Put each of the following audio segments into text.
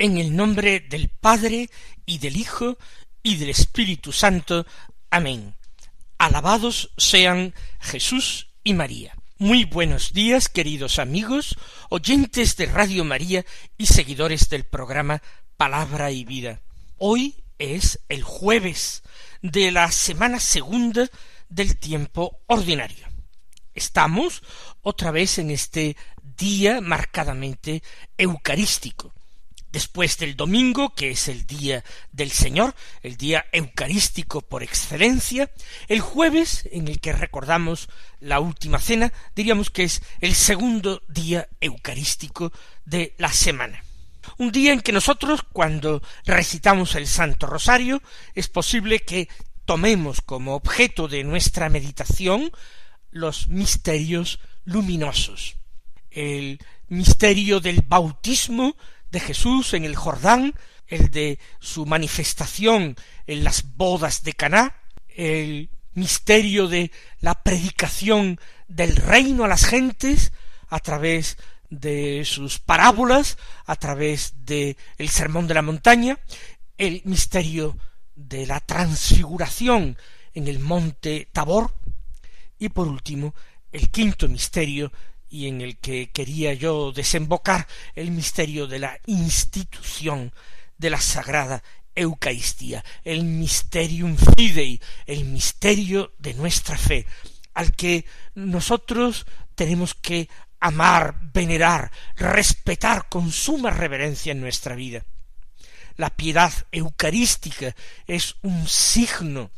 En el nombre del Padre y del Hijo y del Espíritu Santo. Amén. Alabados sean Jesús y María. Muy buenos días, queridos amigos, oyentes de Radio María y seguidores del programa Palabra y Vida. Hoy es el jueves de la semana segunda del tiempo ordinario. Estamos otra vez en este día marcadamente eucarístico después del domingo, que es el día del Señor, el día eucarístico por excelencia, el jueves, en el que recordamos la última cena, diríamos que es el segundo día eucarístico de la semana. Un día en que nosotros, cuando recitamos el Santo Rosario, es posible que tomemos como objeto de nuestra meditación los misterios luminosos, el misterio del bautismo de Jesús en el Jordán, el de su manifestación en las bodas de Caná, el misterio de la predicación del reino a las gentes a través de sus parábolas, a través de el sermón de la montaña, el misterio de la transfiguración en el monte Tabor, y por último, el quinto misterio y en el que quería yo desembocar el misterio de la institución de la Sagrada Eucaristía, el mysterium fidei, el misterio de nuestra fe, al que nosotros tenemos que amar, venerar, respetar con suma reverencia en nuestra vida. La piedad eucarística es un signo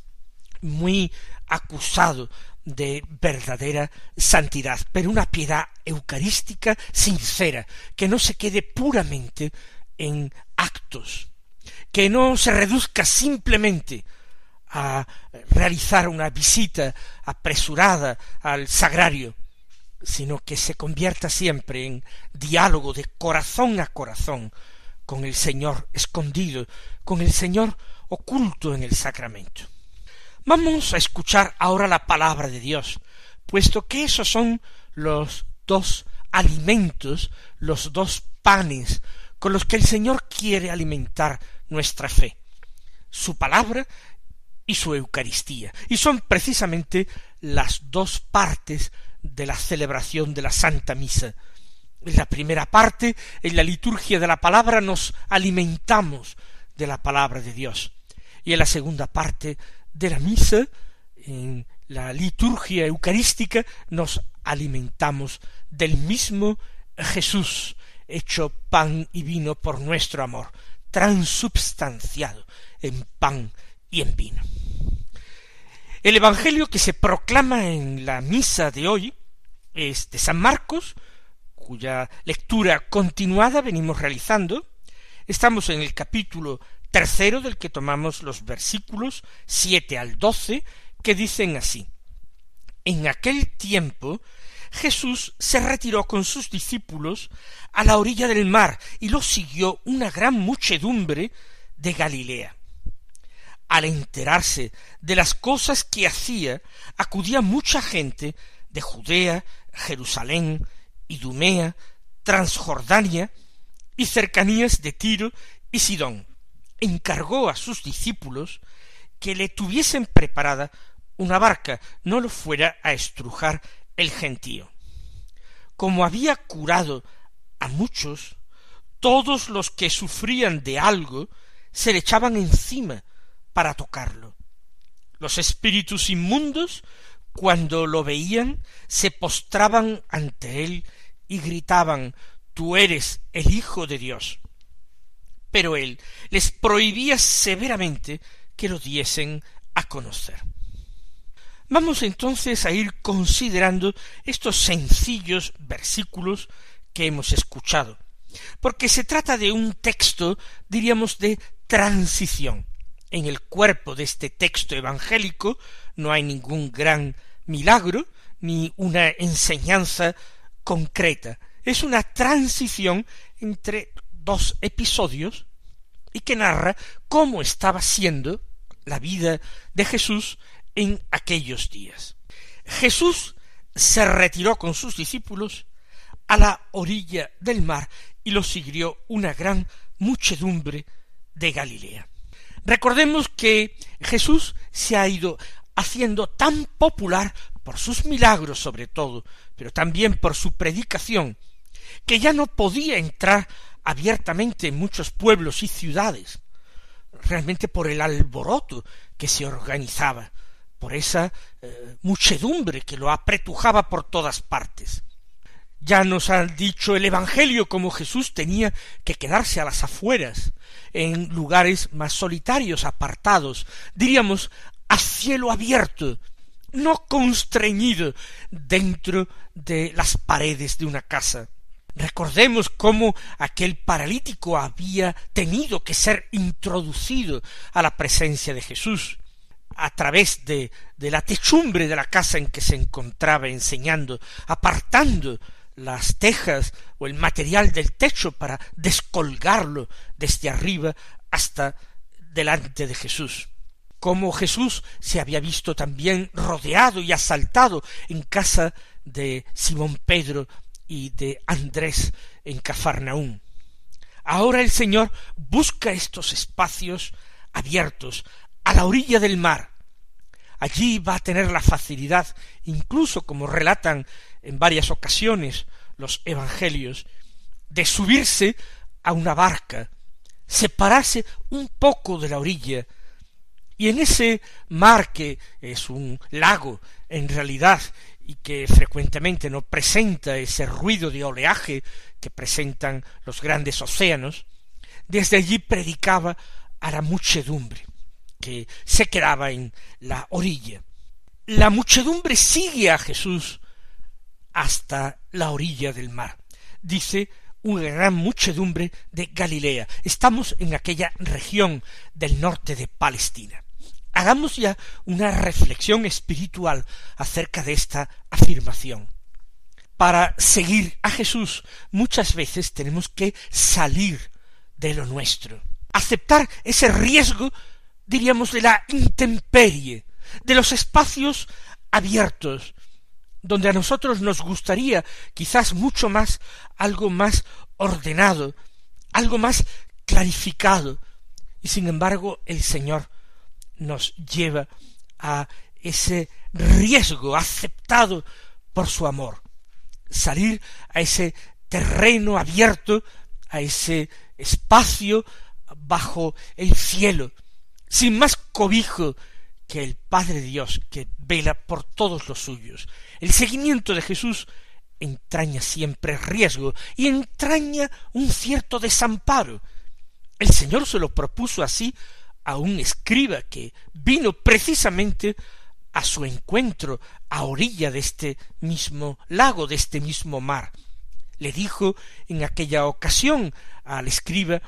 muy acusado de verdadera santidad, pero una piedad eucarística sincera, que no se quede puramente en actos, que no se reduzca simplemente a realizar una visita apresurada al sagrario, sino que se convierta siempre en diálogo de corazón a corazón con el Señor escondido, con el Señor oculto en el sacramento. Vamos a escuchar ahora la palabra de Dios, puesto que esos son los dos alimentos, los dos panes con los que el Señor quiere alimentar nuestra fe, su palabra y su Eucaristía, y son precisamente las dos partes de la celebración de la Santa Misa. En la primera parte, en la liturgia de la palabra, nos alimentamos de la palabra de Dios, y en la segunda parte de la misa, en la liturgia eucarística, nos alimentamos del mismo Jesús, hecho pan y vino por nuestro amor, transubstanciado en pan y en vino. El Evangelio que se proclama en la misa de hoy es de San Marcos, cuya lectura continuada venimos realizando. Estamos en el capítulo tercero del que tomamos los versículos siete al doce, que dicen así En aquel tiempo Jesús se retiró con sus discípulos a la orilla del mar y lo siguió una gran muchedumbre de Galilea. Al enterarse de las cosas que hacía, acudía mucha gente de Judea, Jerusalén, Idumea, Transjordania y cercanías de Tiro y Sidón encargó a sus discípulos que le tuviesen preparada una barca, no lo fuera a estrujar el gentío. Como había curado a muchos, todos los que sufrían de algo se le echaban encima para tocarlo. Los espíritus inmundos, cuando lo veían, se postraban ante él y gritaban Tú eres el Hijo de Dios. Pero él les prohibía severamente que lo diesen a conocer. Vamos entonces a ir considerando estos sencillos versículos que hemos escuchado, porque se trata de un texto, diríamos, de transición. En el cuerpo de este texto evangélico no hay ningún gran milagro, ni una enseñanza concreta. Es una transición entre dos episodios y que narra cómo estaba siendo la vida de Jesús en aquellos días. Jesús se retiró con sus discípulos a la orilla del mar y lo siguió una gran muchedumbre de Galilea. Recordemos que Jesús se ha ido haciendo tan popular por sus milagros sobre todo, pero también por su predicación, que ya no podía entrar abiertamente en muchos pueblos y ciudades, realmente por el alboroto que se organizaba, por esa eh, muchedumbre que lo apretujaba por todas partes. Ya nos ha dicho el Evangelio cómo Jesús tenía que quedarse a las afueras, en lugares más solitarios, apartados, diríamos a cielo abierto, no constreñido dentro de las paredes de una casa. Recordemos cómo aquel paralítico había tenido que ser introducido a la presencia de Jesús a través de, de la techumbre de la casa en que se encontraba enseñando, apartando las tejas o el material del techo para descolgarlo desde arriba hasta delante de Jesús. Como Jesús se había visto también rodeado y asaltado en casa de Simón Pedro y de Andrés en Cafarnaún. Ahora el Señor busca estos espacios abiertos a la orilla del mar. Allí va a tener la facilidad, incluso como relatan en varias ocasiones los evangelios, de subirse a una barca, separarse un poco de la orilla, y en ese mar que es un lago en realidad y que frecuentemente no presenta ese ruido de oleaje que presentan los grandes océanos, desde allí predicaba a la muchedumbre que se quedaba en la orilla. La muchedumbre sigue a Jesús hasta la orilla del mar. Dice una gran muchedumbre de Galilea. Estamos en aquella región del norte de Palestina. Hagamos ya una reflexión espiritual acerca de esta afirmación. Para seguir a Jesús muchas veces tenemos que salir de lo nuestro, aceptar ese riesgo, diríamos, de la intemperie, de los espacios abiertos, donde a nosotros nos gustaría quizás mucho más algo más ordenado, algo más clarificado, y sin embargo el Señor nos lleva a ese riesgo aceptado por su amor, salir a ese terreno abierto, a ese espacio bajo el cielo, sin más cobijo que el Padre Dios que vela por todos los suyos. El seguimiento de Jesús entraña siempre riesgo y entraña un cierto desamparo. El Señor se lo propuso así a un escriba que vino precisamente a su encuentro a orilla de este mismo lago, de este mismo mar. Le dijo en aquella ocasión al escriba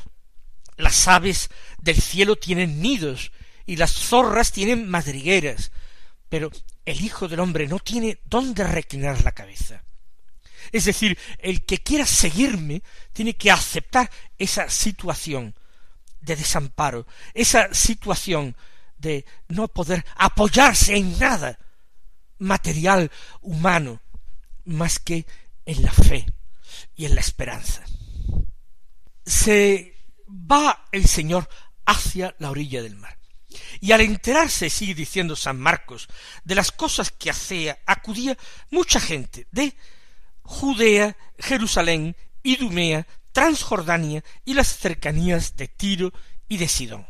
las aves del cielo tienen nidos y las zorras tienen madrigueras, pero el Hijo del Hombre no tiene dónde reclinar la cabeza. Es decir, el que quiera seguirme tiene que aceptar esa situación de desamparo, esa situación de no poder apoyarse en nada material humano más que en la fe y en la esperanza. Se va el Señor hacia la orilla del mar. Y al enterarse, sigue diciendo San Marcos, de las cosas que hacía, acudía mucha gente de Judea, Jerusalén, Idumea, Transjordania y las cercanías de Tiro y de Sidón.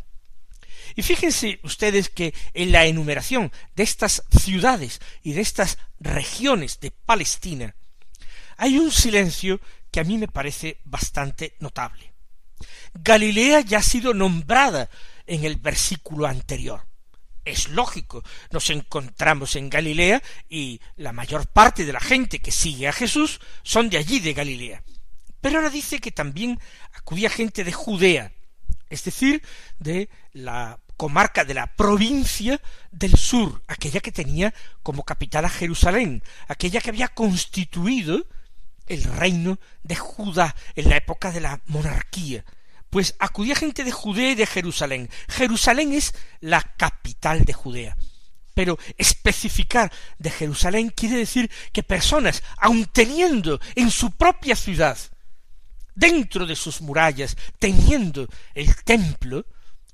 Y fíjense ustedes que en la enumeración de estas ciudades y de estas regiones de Palestina hay un silencio que a mí me parece bastante notable. Galilea ya ha sido nombrada en el versículo anterior. Es lógico, nos encontramos en Galilea y la mayor parte de la gente que sigue a Jesús son de allí de Galilea. Pero ahora dice que también acudía gente de Judea, es decir, de la comarca de la provincia del sur, aquella que tenía como capital a Jerusalén, aquella que había constituido el reino de Judá en la época de la monarquía, pues acudía gente de Judea y de Jerusalén. Jerusalén es la capital de Judea. Pero especificar de Jerusalén quiere decir que personas, aun teniendo en su propia ciudad, dentro de sus murallas, teniendo el templo,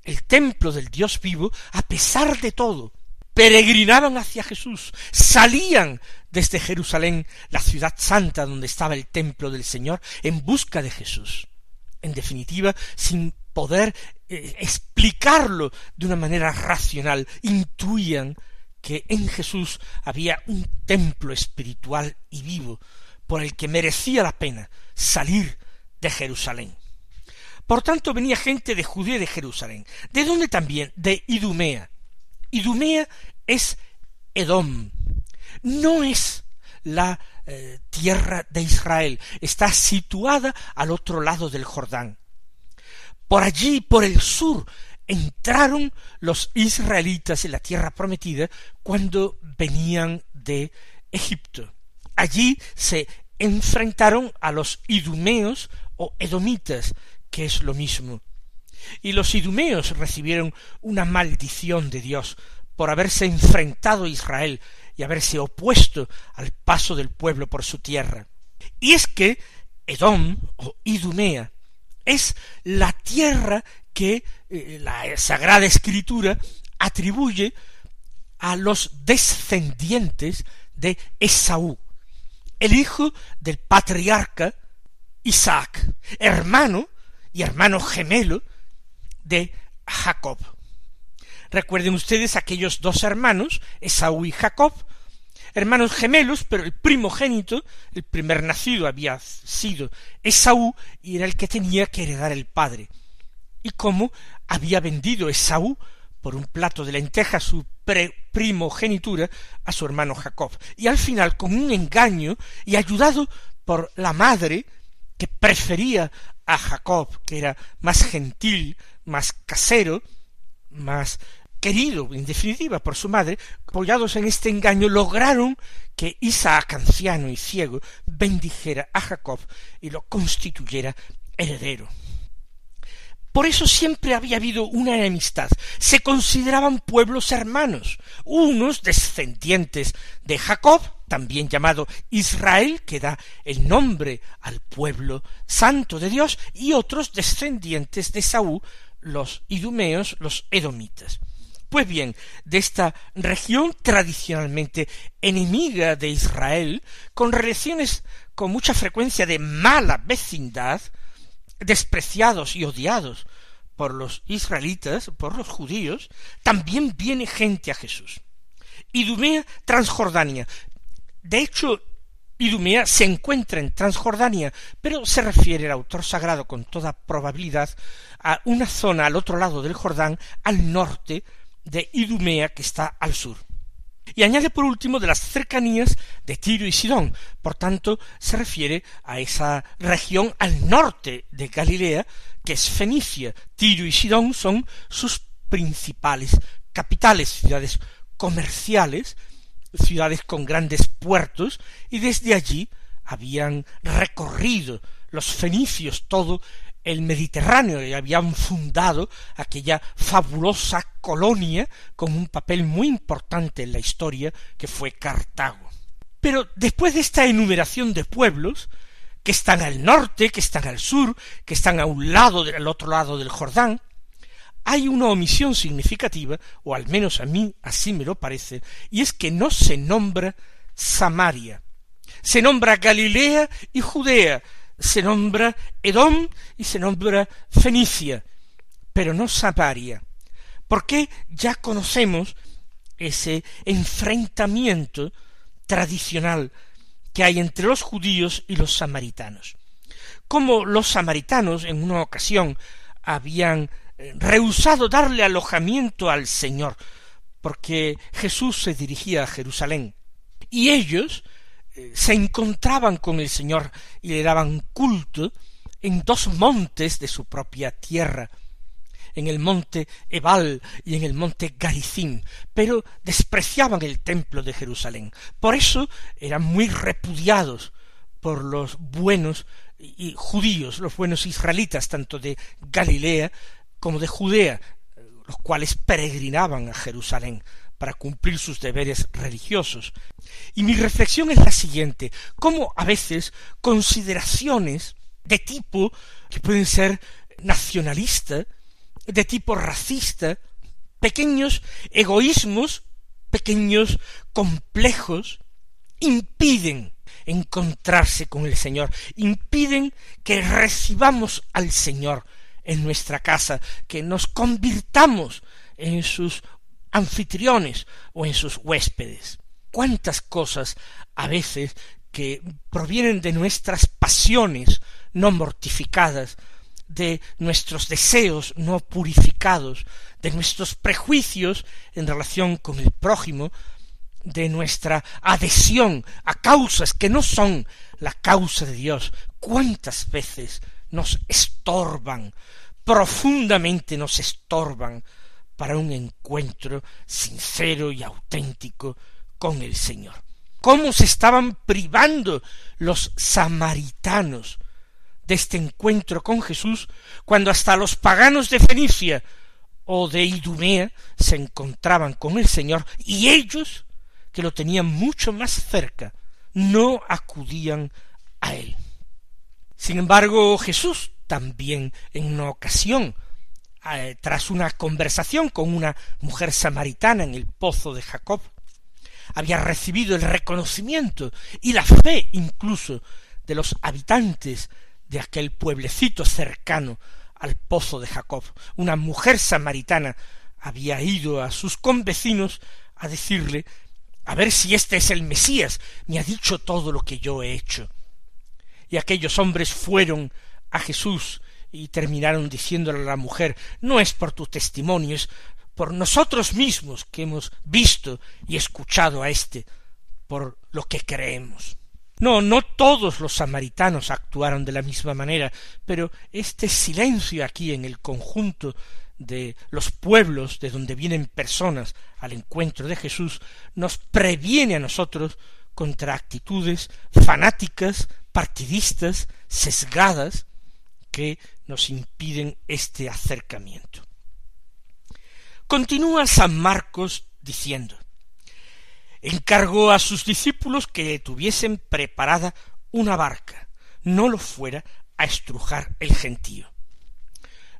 el templo del Dios vivo, a pesar de todo, peregrinaban hacia Jesús, salían desde Jerusalén, la ciudad santa donde estaba el templo del Señor, en busca de Jesús. En definitiva, sin poder eh, explicarlo de una manera racional, intuían que en Jesús había un templo espiritual y vivo por el que merecía la pena salir de Jerusalén. Por tanto venía gente de Judea de Jerusalén. ¿De dónde también? De Idumea. Idumea es Edom. No es la eh, tierra de Israel, está situada al otro lado del Jordán. Por allí, por el sur, entraron los israelitas en la tierra prometida cuando venían de Egipto. Allí se enfrentaron a los idumeos o edomitas, que es lo mismo. Y los idumeos recibieron una maldición de Dios por haberse enfrentado a Israel y haberse opuesto al paso del pueblo por su tierra. Y es que Edom o Idumea es la tierra que eh, la Sagrada Escritura atribuye a los descendientes de Esaú, el hijo del patriarca Isaac, hermano y hermano gemelo de Jacob. Recuerden ustedes aquellos dos hermanos, Esaú y Jacob, hermanos gemelos, pero el primogénito, el primer nacido había sido Esaú y era el que tenía que heredar el padre. Y cómo había vendido Esaú por un plato de lenteja su primogenitura a su hermano Jacob. Y al final, con un engaño y ayudado por la madre, que prefería a Jacob, que era más gentil, más casero, más querido, en definitiva, por su madre, apoyados en este engaño, lograron que Isaac, anciano y ciego, bendijera a Jacob y lo constituyera heredero. Por eso siempre había habido una enemistad. Se consideraban pueblos hermanos, unos descendientes de Jacob, también llamado Israel, que da el nombre al pueblo santo de Dios, y otros descendientes de Saúl, los idumeos, los edomitas. Pues bien, de esta región tradicionalmente enemiga de Israel, con relaciones con mucha frecuencia de mala vecindad, despreciados y odiados por los israelitas, por los judíos, también viene gente a Jesús. Idumea, Transjordania. De hecho, Idumea se encuentra en Transjordania, pero se refiere el autor sagrado con toda probabilidad a una zona al otro lado del Jordán, al norte de Idumea que está al sur. Y añade por último de las cercanías de Tiro y Sidón. Por tanto, se refiere a esa región al norte de Galilea, que es Fenicia. Tiro y Sidón son sus principales capitales, ciudades comerciales, ciudades con grandes puertos, y desde allí habían recorrido los fenicios todo el Mediterráneo y habían fundado aquella fabulosa colonia con un papel muy importante en la historia que fue Cartago. Pero después de esta enumeración de pueblos, que están al norte, que están al sur, que están a un lado del otro lado del Jordán, hay una omisión significativa, o al menos a mí así me lo parece, y es que no se nombra Samaria. Se nombra Galilea y Judea, se nombra Edom y se nombra Fenicia, pero no Samaria. Porque ya conocemos ese enfrentamiento tradicional que hay entre los judíos y los samaritanos. Como los samaritanos en una ocasión habían eh, rehusado darle alojamiento al Señor, porque Jesús se dirigía a Jerusalén, y ellos se encontraban con el Señor y le daban culto en dos montes de su propia tierra, en el monte Ebal y en el monte Garizim, pero despreciaban el templo de Jerusalén. Por eso eran muy repudiados por los buenos judíos, los buenos israelitas, tanto de Galilea como de Judea, los cuales peregrinaban a Jerusalén para cumplir sus deberes religiosos. Y mi reflexión es la siguiente, cómo a veces consideraciones de tipo que pueden ser nacionalista, de tipo racista, pequeños egoísmos, pequeños complejos, impiden encontrarse con el Señor, impiden que recibamos al Señor en nuestra casa, que nos convirtamos en sus anfitriones o en sus huéspedes. Cuántas cosas a veces que provienen de nuestras pasiones no mortificadas, de nuestros deseos no purificados, de nuestros prejuicios en relación con el prójimo, de nuestra adhesión a causas que no son la causa de Dios, cuántas veces nos estorban, profundamente nos estorban para un encuentro sincero y auténtico con el Señor. Cómo se estaban privando los samaritanos de este encuentro con Jesús cuando hasta los paganos de Fenicia o de Idumea se encontraban con el Señor y ellos, que lo tenían mucho más cerca, no acudían a él. Sin embargo, Jesús también en una ocasión, eh, tras una conversación con una mujer samaritana en el pozo de Jacob, había recibido el reconocimiento y la fe incluso de los habitantes de aquel pueblecito cercano al pozo de Jacob. Una mujer samaritana había ido a sus convecinos a decirle a ver si este es el Mesías, me ha dicho todo lo que yo he hecho. Y aquellos hombres fueron a Jesús y terminaron diciéndole a la mujer no es por tu testimonio, es por nosotros mismos que hemos visto y escuchado a éste, por lo que creemos. No, no todos los samaritanos actuaron de la misma manera, pero este silencio aquí en el conjunto de los pueblos de donde vienen personas al encuentro de Jesús nos previene a nosotros contra actitudes fanáticas, partidistas, sesgadas, que nos impiden este acercamiento. Continúa San Marcos diciendo encargó a sus discípulos que tuviesen preparada una barca, no lo fuera a estrujar el gentío.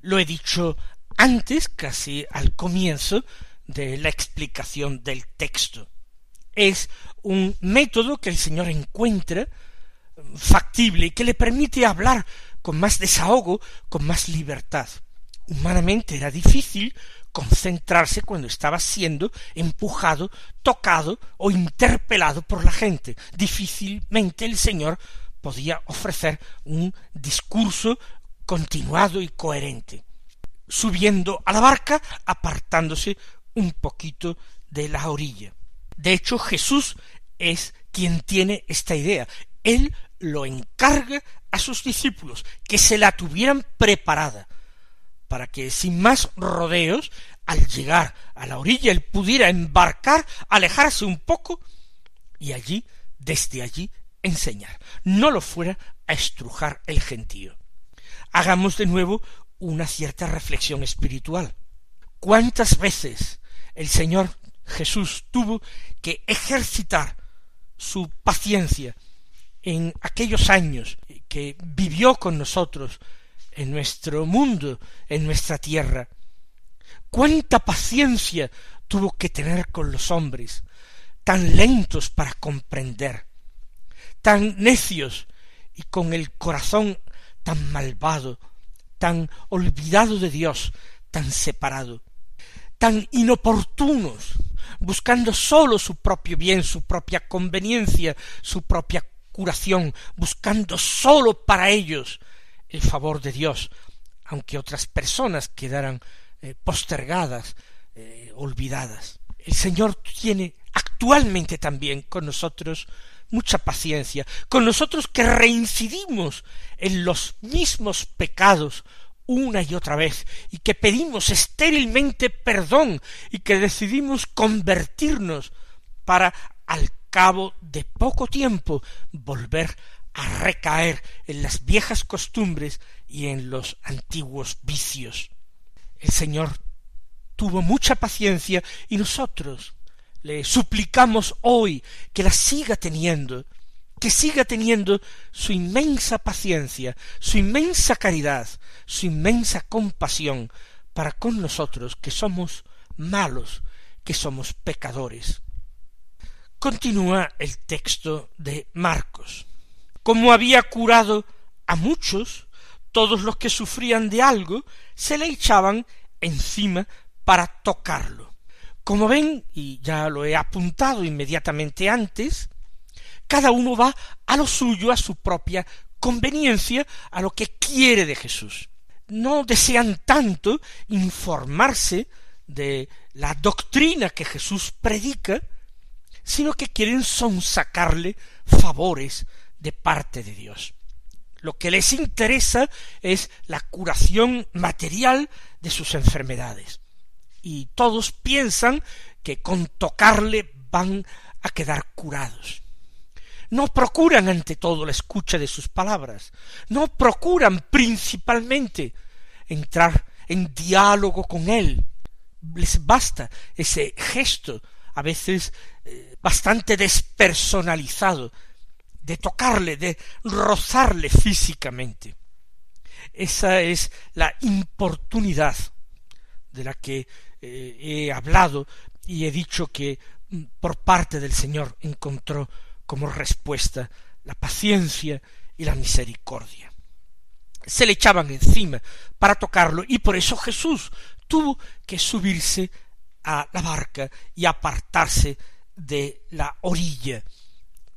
Lo he dicho antes, casi al comienzo de la explicación del texto. Es un método que el Señor encuentra factible y que le permite hablar con más desahogo, con más libertad. Humanamente era difícil concentrarse cuando estaba siendo empujado, tocado o interpelado por la gente. Difícilmente el Señor podía ofrecer un discurso continuado y coherente, subiendo a la barca, apartándose un poquito de la orilla. De hecho, Jesús es quien tiene esta idea. Él lo encarga a sus discípulos, que se la tuvieran preparada, para que sin más rodeos, al llegar a la orilla, él pudiera embarcar, alejarse un poco y allí, desde allí, enseñar, no lo fuera a estrujar el gentío. Hagamos de nuevo una cierta reflexión espiritual. ¿Cuántas veces el Señor Jesús tuvo que ejercitar su paciencia en aquellos años que vivió con nosotros en nuestro mundo, en nuestra tierra. Cuánta paciencia tuvo que tener con los hombres, tan lentos para comprender, tan necios y con el corazón tan malvado, tan olvidado de Dios, tan separado, tan inoportunos, buscando sólo su propio bien, su propia conveniencia, su propia curación, buscando sólo para ellos el favor de Dios, aunque otras personas quedaran eh, postergadas, eh, olvidadas. El Señor tiene actualmente también con nosotros mucha paciencia, con nosotros que reincidimos en los mismos pecados una y otra vez, y que pedimos estérilmente perdón, y que decidimos convertirnos para al cabo de poco tiempo volver a recaer en las viejas costumbres y en los antiguos vicios. El Señor tuvo mucha paciencia y nosotros le suplicamos hoy que la siga teniendo, que siga teniendo su inmensa paciencia, su inmensa caridad, su inmensa compasión para con nosotros que somos malos, que somos pecadores. Continúa el texto de Marcos. Como había curado a muchos, todos los que sufrían de algo se le echaban encima para tocarlo. Como ven, y ya lo he apuntado inmediatamente antes, cada uno va a lo suyo, a su propia conveniencia, a lo que quiere de Jesús. No desean tanto informarse de la doctrina que Jesús predica, sino que quieren sonsacarle favores de parte de Dios. Lo que les interesa es la curación material de sus enfermedades. Y todos piensan que con tocarle van a quedar curados no procuran ante todo la escucha de sus palabras, no procuran principalmente entrar en diálogo con él. Les basta ese gesto, a veces eh, bastante despersonalizado, de tocarle, de rozarle físicamente. Esa es la importunidad de la que eh, he hablado y he dicho que mm, por parte del Señor encontró como respuesta la paciencia y la misericordia. Se le echaban encima para tocarlo y por eso Jesús tuvo que subirse a la barca y apartarse de la orilla.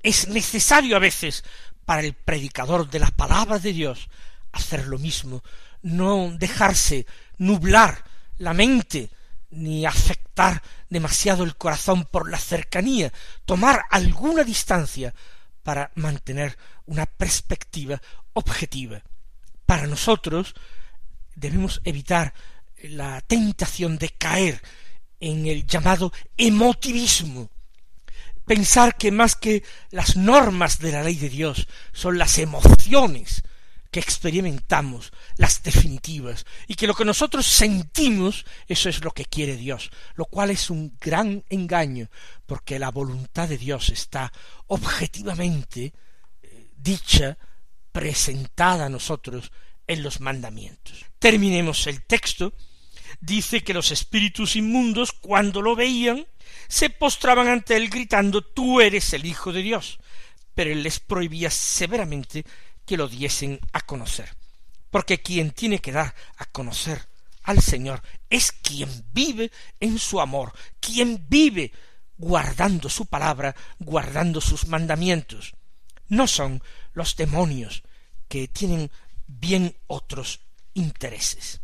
Es necesario a veces para el predicador de la palabra de Dios hacer lo mismo, no dejarse nublar la mente ni afectar demasiado el corazón por la cercanía, tomar alguna distancia para mantener una perspectiva objetiva. Para nosotros debemos evitar la tentación de caer en el llamado emotivismo, pensar que más que las normas de la ley de Dios son las emociones que experimentamos, las definitivas, y que lo que nosotros sentimos, eso es lo que quiere Dios, lo cual es un gran engaño, porque la voluntad de Dios está objetivamente eh, dicha, presentada a nosotros en los mandamientos. Terminemos el texto. Dice que los espíritus inmundos, cuando lo veían, se postraban ante él gritando Tú eres el Hijo de Dios. Pero él les prohibía severamente que lo diesen a conocer. Porque quien tiene que dar a conocer al Señor es quien vive en su amor, quien vive guardando su palabra, guardando sus mandamientos. No son los demonios que tienen bien otros intereses.